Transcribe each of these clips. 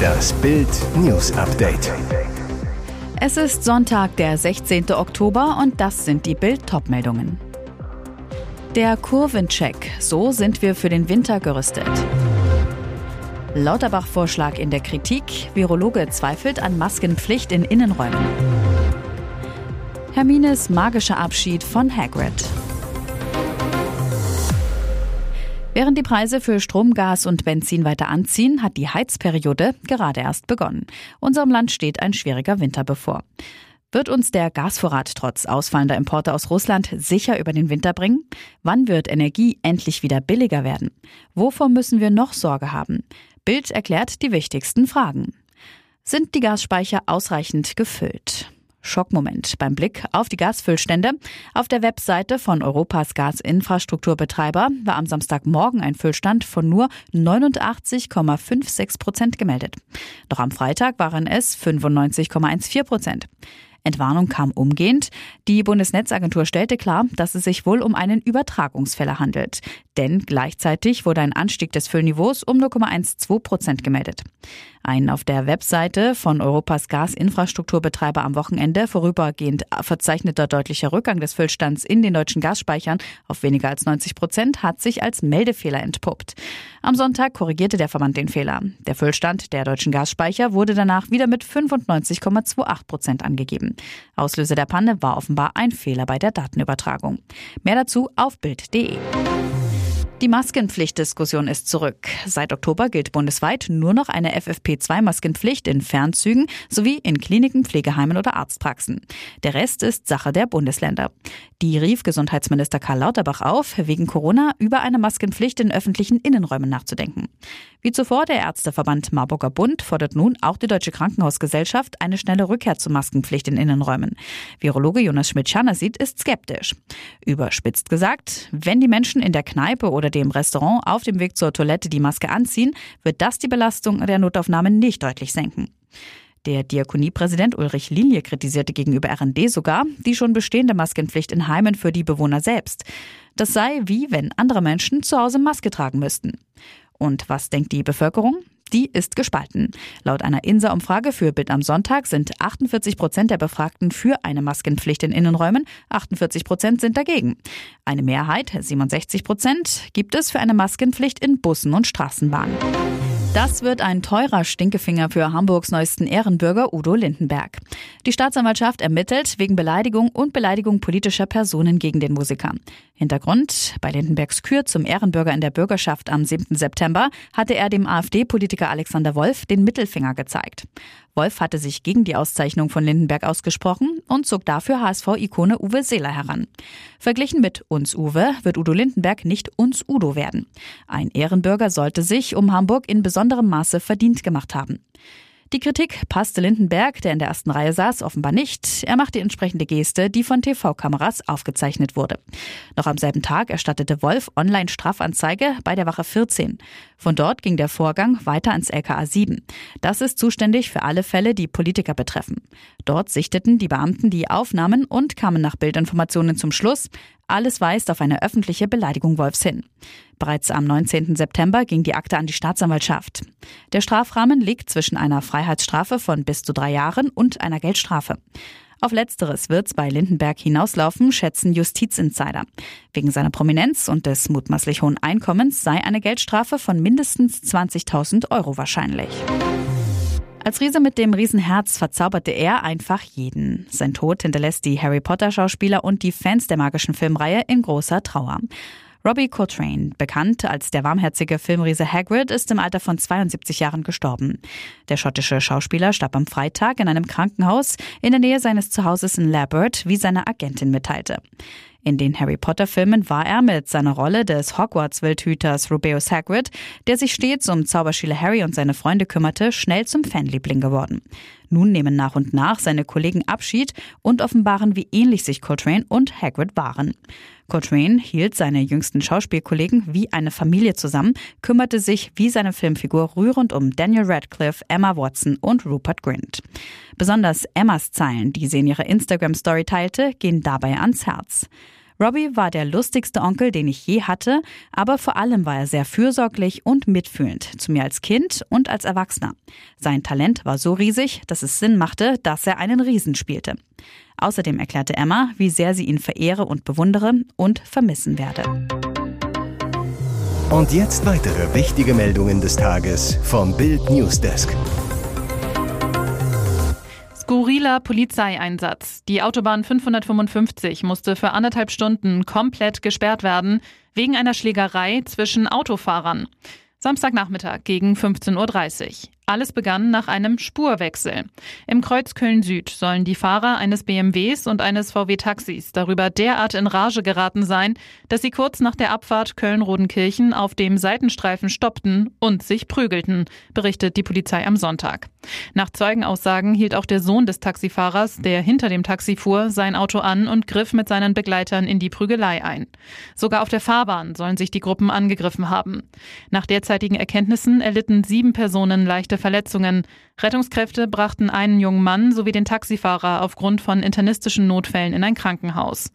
Das Bild News Update. Es ist Sonntag, der 16. Oktober und das sind die Bild Topmeldungen. Der Kurvencheck, so sind wir für den Winter gerüstet. Lauterbach-Vorschlag in der Kritik, Virologe zweifelt an Maskenpflicht in Innenräumen. Hermines magischer Abschied von Hagrid. Während die Preise für Strom, Gas und Benzin weiter anziehen, hat die Heizperiode gerade erst begonnen. Unserem Land steht ein schwieriger Winter bevor. Wird uns der Gasvorrat trotz ausfallender Importe aus Russland sicher über den Winter bringen? Wann wird Energie endlich wieder billiger werden? Wovor müssen wir noch Sorge haben? Bild erklärt die wichtigsten Fragen. Sind die Gasspeicher ausreichend gefüllt? Schockmoment beim Blick auf die Gasfüllstände. Auf der Webseite von Europas Gasinfrastrukturbetreiber war am Samstagmorgen ein Füllstand von nur 89,56 Prozent gemeldet. Doch am Freitag waren es 95,14 Prozent. Entwarnung kam umgehend. Die Bundesnetzagentur stellte klar, dass es sich wohl um einen Übertragungsfälle handelt. Denn gleichzeitig wurde ein Anstieg des Füllniveaus um 0,12 Prozent gemeldet. Ein auf der Webseite von Europas Gasinfrastrukturbetreiber am Wochenende vorübergehend verzeichneter deutlicher Rückgang des Füllstands in den deutschen Gasspeichern auf weniger als 90 Prozent hat sich als Meldefehler entpuppt. Am Sonntag korrigierte der Verband den Fehler. Der Füllstand der deutschen Gasspeicher wurde danach wieder mit 95,28 Prozent angegeben. Auslöser der Panne war offenbar ein Fehler bei der Datenübertragung. Mehr dazu auf Bild.de. Die Maskenpflichtdiskussion ist zurück. Seit Oktober gilt bundesweit nur noch eine FFP2-Maskenpflicht in Fernzügen sowie in Kliniken, Pflegeheimen oder Arztpraxen. Der Rest ist Sache der Bundesländer. Die rief Gesundheitsminister Karl Lauterbach auf, wegen Corona über eine Maskenpflicht in öffentlichen Innenräumen nachzudenken. Wie zuvor der Ärzteverband Marburger Bund fordert nun auch die Deutsche Krankenhausgesellschaft eine schnelle Rückkehr zur Maskenpflicht in Innenräumen. Virologe Jonas Schmidt-Schanner ist skeptisch. Überspitzt gesagt, wenn die Menschen in der Kneipe oder dem Restaurant auf dem Weg zur Toilette die Maske anziehen, wird das die Belastung der Notaufnahme nicht deutlich senken. Der Diakoniepräsident Ulrich Linie kritisierte gegenüber RND sogar die schon bestehende Maskenpflicht in Heimen für die Bewohner selbst. Das sei wie wenn andere Menschen zu Hause Maske tragen müssten. Und was denkt die Bevölkerung? Die ist gespalten. Laut einer INSA-Umfrage für Bild am Sonntag sind 48 Prozent der Befragten für eine Maskenpflicht in Innenräumen, 48 Prozent sind dagegen. Eine Mehrheit, 67 Prozent, gibt es für eine Maskenpflicht in Bussen und Straßenbahnen. Das wird ein teurer Stinkefinger für Hamburgs neuesten Ehrenbürger Udo Lindenberg. Die Staatsanwaltschaft ermittelt wegen Beleidigung und Beleidigung politischer Personen gegen den Musiker. Hintergrund, bei Lindenbergs Kür zum Ehrenbürger in der Bürgerschaft am 7. September hatte er dem AfD-Politiker Alexander Wolf den Mittelfinger gezeigt. Wolf hatte sich gegen die Auszeichnung von Lindenberg ausgesprochen und zog dafür HSV-Ikone Uwe Seeler heran. Verglichen mit uns Uwe wird Udo Lindenberg nicht uns Udo werden. Ein Ehrenbürger sollte sich um Hamburg in besonderem Maße verdient gemacht haben. Die Kritik passte Lindenberg, der in der ersten Reihe saß, offenbar nicht. Er machte die entsprechende Geste, die von TV-Kameras aufgezeichnet wurde. Noch am selben Tag erstattete Wolf Online-Strafanzeige bei der Wache 14. Von dort ging der Vorgang weiter ans LKA 7. Das ist zuständig für alle Fälle, die Politiker betreffen. Dort sichteten die Beamten die Aufnahmen und kamen nach Bildinformationen zum Schluss, alles weist auf eine öffentliche Beleidigung Wolfs hin. Bereits am 19. September ging die Akte an die Staatsanwaltschaft. Der Strafrahmen liegt zwischen einer Freiheitsstrafe von bis zu drei Jahren und einer Geldstrafe. Auf letzteres wird's bei Lindenberg hinauslaufen, schätzen Justizinsider. Wegen seiner Prominenz und des mutmaßlich hohen Einkommens sei eine Geldstrafe von mindestens 20.000 Euro wahrscheinlich. Als Riese mit dem Riesenherz verzauberte er einfach jeden. Sein Tod hinterlässt die Harry Potter Schauspieler und die Fans der magischen Filmreihe in großer Trauer. Robbie Coltrane, bekannt als der warmherzige Filmriese Hagrid, ist im Alter von 72 Jahren gestorben. Der schottische Schauspieler starb am Freitag in einem Krankenhaus in der Nähe seines Zuhauses in Labert, wie seine Agentin mitteilte. In den Harry Potter Filmen war er mit seiner Rolle des Hogwarts-Wildhüters Rubeus Hagrid, der sich stets um Zauberschüler Harry und seine Freunde kümmerte, schnell zum Fanliebling geworden. Nun nehmen nach und nach seine Kollegen Abschied und offenbaren, wie ähnlich sich Coltrane und Hagrid waren. Coltrane hielt seine jüngsten Schauspielkollegen wie eine Familie zusammen, kümmerte sich wie seine Filmfigur rührend um Daniel Radcliffe, Emma Watson und Rupert Grint. Besonders Emmas Zeilen, die sie in ihrer Instagram-Story teilte, gehen dabei ans Herz. Robbie war der lustigste Onkel, den ich je hatte, aber vor allem war er sehr fürsorglich und mitfühlend, zu mir als Kind und als Erwachsener. Sein Talent war so riesig, dass es Sinn machte, dass er einen Riesen spielte. Außerdem erklärte Emma, wie sehr sie ihn verehre und bewundere und vermissen werde. Und jetzt weitere wichtige Meldungen des Tages vom Bild Newsdesk. Skurriler Polizeieinsatz. Die Autobahn 555 musste für anderthalb Stunden komplett gesperrt werden, wegen einer Schlägerei zwischen Autofahrern. Samstagnachmittag gegen 15.30 Uhr. Alles begann nach einem Spurwechsel. Im Kreuz Köln-Süd sollen die Fahrer eines BMWs und eines VW-Taxis darüber derart in Rage geraten sein, dass sie kurz nach der Abfahrt Köln-Rodenkirchen auf dem Seitenstreifen stoppten und sich prügelten, berichtet die Polizei am Sonntag. Nach Zeugenaussagen hielt auch der Sohn des Taxifahrers, der hinter dem Taxi fuhr, sein Auto an und griff mit seinen Begleitern in die Prügelei ein. Sogar auf der Fahrbahn sollen sich die Gruppen angegriffen haben. Nach derzeitigen Erkenntnissen erlitten sieben Personen leichte Verletzungen. Rettungskräfte brachten einen jungen Mann sowie den Taxifahrer aufgrund von internistischen Notfällen in ein Krankenhaus.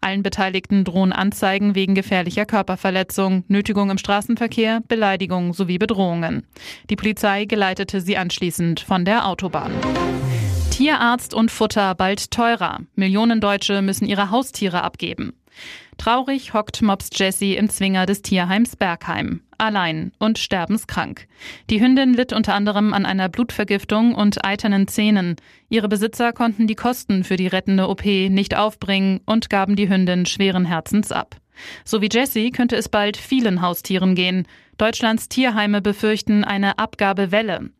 Allen Beteiligten drohen Anzeigen wegen gefährlicher Körperverletzung, Nötigung im Straßenverkehr, Beleidigung sowie Bedrohungen. Die Polizei geleitete sie anschließend von der Autobahn. Tierarzt und Futter bald teurer. Millionen Deutsche müssen ihre Haustiere abgeben. Traurig hockt Mops Jessie im Zwinger des Tierheims Bergheim. Allein und sterbenskrank. Die Hündin litt unter anderem an einer Blutvergiftung und eiternen Zähnen. Ihre Besitzer konnten die Kosten für die rettende OP nicht aufbringen und gaben die Hündin schweren Herzens ab. So wie Jessie könnte es bald vielen Haustieren gehen. Deutschlands Tierheime befürchten eine Abgabewelle.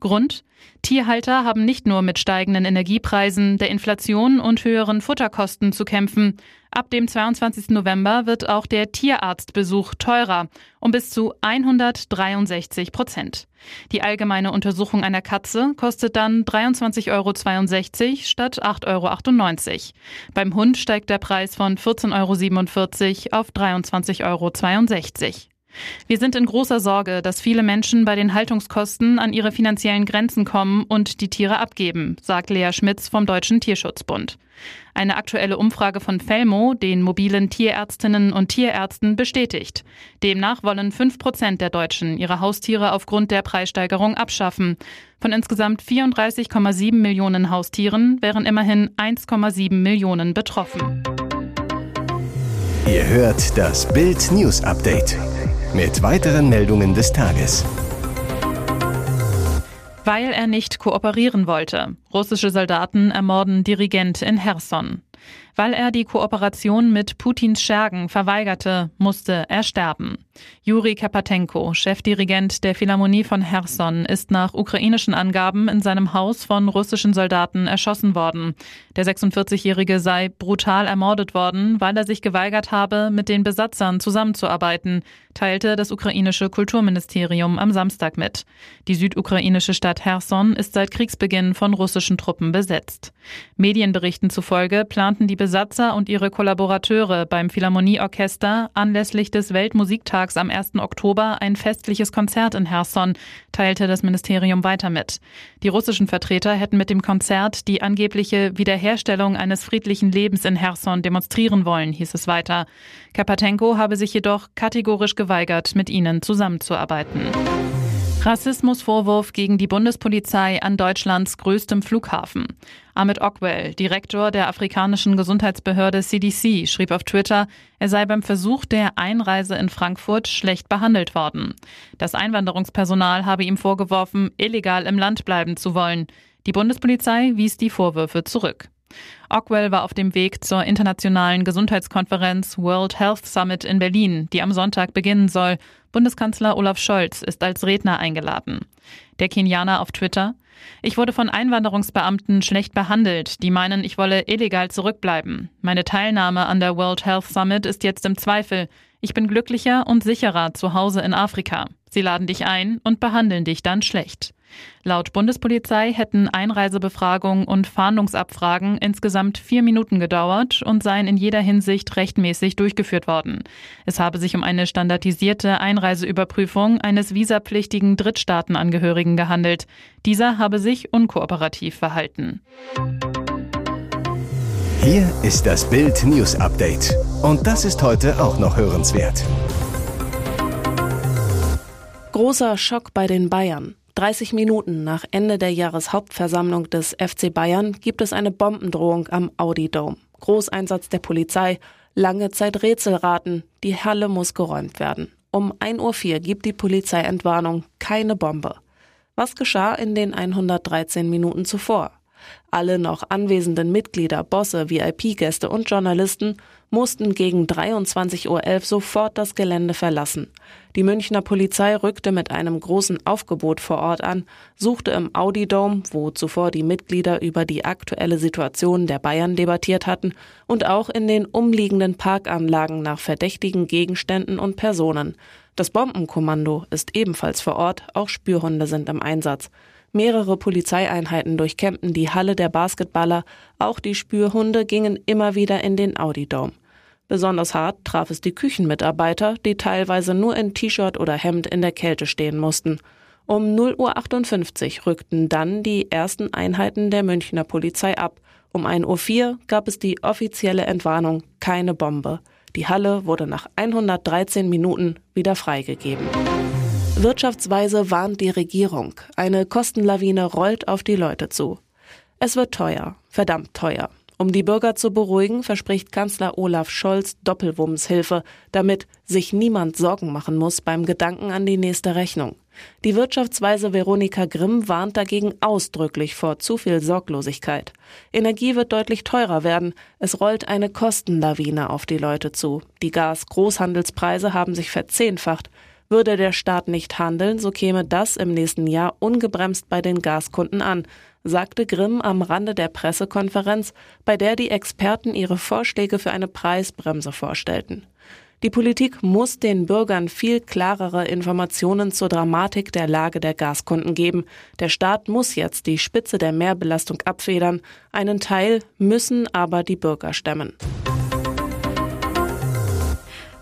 Grund? Tierhalter haben nicht nur mit steigenden Energiepreisen, der Inflation und höheren Futterkosten zu kämpfen. Ab dem 22. November wird auch der Tierarztbesuch teurer, um bis zu 163 Prozent. Die allgemeine Untersuchung einer Katze kostet dann 23,62 Euro statt 8,98 Euro. Beim Hund steigt der Preis von 14,47 Euro auf 23,62 Euro. Wir sind in großer Sorge, dass viele Menschen bei den Haltungskosten an ihre finanziellen Grenzen kommen und die Tiere abgeben, sagt Lea Schmitz vom Deutschen Tierschutzbund. Eine aktuelle Umfrage von Felmo, den mobilen Tierärztinnen und Tierärzten, bestätigt. Demnach wollen fünf Prozent der Deutschen ihre Haustiere aufgrund der Preissteigerung abschaffen. Von insgesamt 34,7 Millionen Haustieren wären immerhin 1,7 Millionen betroffen. Ihr hört das Bild News Update mit weiteren Meldungen des Tages. Weil er nicht kooperieren wollte. Russische Soldaten ermorden Dirigent in Herson. Weil er die Kooperation mit Putins Schergen verweigerte, musste er sterben. Juri Kapatenko, Chefdirigent der Philharmonie von Herson, ist nach ukrainischen Angaben in seinem Haus von russischen Soldaten erschossen worden. Der 46-Jährige sei brutal ermordet worden, weil er sich geweigert habe, mit den Besatzern zusammenzuarbeiten, teilte das ukrainische Kulturministerium am Samstag mit. Die südukrainische Stadt Herson ist seit Kriegsbeginn von russischen Truppen besetzt. Medienberichten zufolge planten die Besatzer und ihre Kollaborateure beim Philharmonieorchester anlässlich des Weltmusiktags am 1. Oktober ein festliches Konzert in Herson, teilte das Ministerium weiter mit. Die russischen Vertreter hätten mit dem Konzert die angebliche Wiederherstellung eines friedlichen Lebens in Herson demonstrieren wollen, hieß es weiter. Kapatenko habe sich jedoch kategorisch geweigert, mit ihnen zusammenzuarbeiten. Rassismusvorwurf gegen die Bundespolizei an Deutschlands größtem Flughafen. Ahmed Ockwell, Direktor der afrikanischen Gesundheitsbehörde CDC, schrieb auf Twitter, er sei beim Versuch der Einreise in Frankfurt schlecht behandelt worden. Das Einwanderungspersonal habe ihm vorgeworfen, illegal im Land bleiben zu wollen. Die Bundespolizei wies die Vorwürfe zurück. Ockwell war auf dem Weg zur internationalen Gesundheitskonferenz World Health Summit in Berlin, die am Sonntag beginnen soll. Bundeskanzler Olaf Scholz ist als Redner eingeladen. Der Kenianer auf Twitter. Ich wurde von Einwanderungsbeamten schlecht behandelt, die meinen, ich wolle illegal zurückbleiben. Meine Teilnahme an der World Health Summit ist jetzt im Zweifel. Ich bin glücklicher und sicherer zu Hause in Afrika. Sie laden dich ein und behandeln dich dann schlecht. Laut Bundespolizei hätten Einreisebefragung und Fahndungsabfragen insgesamt vier Minuten gedauert und seien in jeder Hinsicht rechtmäßig durchgeführt worden. Es habe sich um eine standardisierte Einreiseüberprüfung eines visapflichtigen Drittstaatenangehörigen gehandelt. Dieser habe sich unkooperativ verhalten. Hier ist das Bild News Update. Und das ist heute auch noch hörenswert. Großer Schock bei den Bayern. 30 Minuten nach Ende der Jahreshauptversammlung des FC Bayern gibt es eine Bombendrohung am Audi Dome. Großeinsatz der Polizei, lange Zeit Rätselraten, die Halle muss geräumt werden. Um 1.04 Uhr gibt die Polizei Entwarnung, keine Bombe. Was geschah in den 113 Minuten zuvor? Alle noch anwesenden Mitglieder, Bosse, VIP-Gäste und Journalisten mussten gegen 23.11 Uhr sofort das Gelände verlassen. Die Münchner Polizei rückte mit einem großen Aufgebot vor Ort an, suchte im Audi Dome, wo zuvor die Mitglieder über die aktuelle Situation der Bayern debattiert hatten, und auch in den umliegenden Parkanlagen nach verdächtigen Gegenständen und Personen. Das Bombenkommando ist ebenfalls vor Ort, auch Spürhunde sind im Einsatz. Mehrere Polizeieinheiten durchkämmten die Halle der Basketballer, auch die Spürhunde gingen immer wieder in den Audi Dome. Besonders hart traf es die Küchenmitarbeiter, die teilweise nur in T-Shirt oder Hemd in der Kälte stehen mussten. Um 0.58 Uhr rückten dann die ersten Einheiten der Münchner Polizei ab. Um 1.04 Uhr gab es die offizielle Entwarnung, keine Bombe. Die Halle wurde nach 113 Minuten wieder freigegeben. Wirtschaftsweise warnt die Regierung. Eine Kostenlawine rollt auf die Leute zu. Es wird teuer, verdammt teuer. Um die Bürger zu beruhigen, verspricht Kanzler Olaf Scholz Doppelwumms-Hilfe, damit sich niemand Sorgen machen muss beim Gedanken an die nächste Rechnung. Die Wirtschaftsweise Veronika Grimm warnt dagegen ausdrücklich vor zu viel Sorglosigkeit. Energie wird deutlich teurer werden. Es rollt eine Kostenlawine auf die Leute zu. Die Gas-Großhandelspreise haben sich verzehnfacht. Würde der Staat nicht handeln, so käme das im nächsten Jahr ungebremst bei den Gaskunden an, sagte Grimm am Rande der Pressekonferenz, bei der die Experten ihre Vorschläge für eine Preisbremse vorstellten. Die Politik muss den Bürgern viel klarere Informationen zur Dramatik der Lage der Gaskunden geben. Der Staat muss jetzt die Spitze der Mehrbelastung abfedern. Einen Teil müssen aber die Bürger stemmen.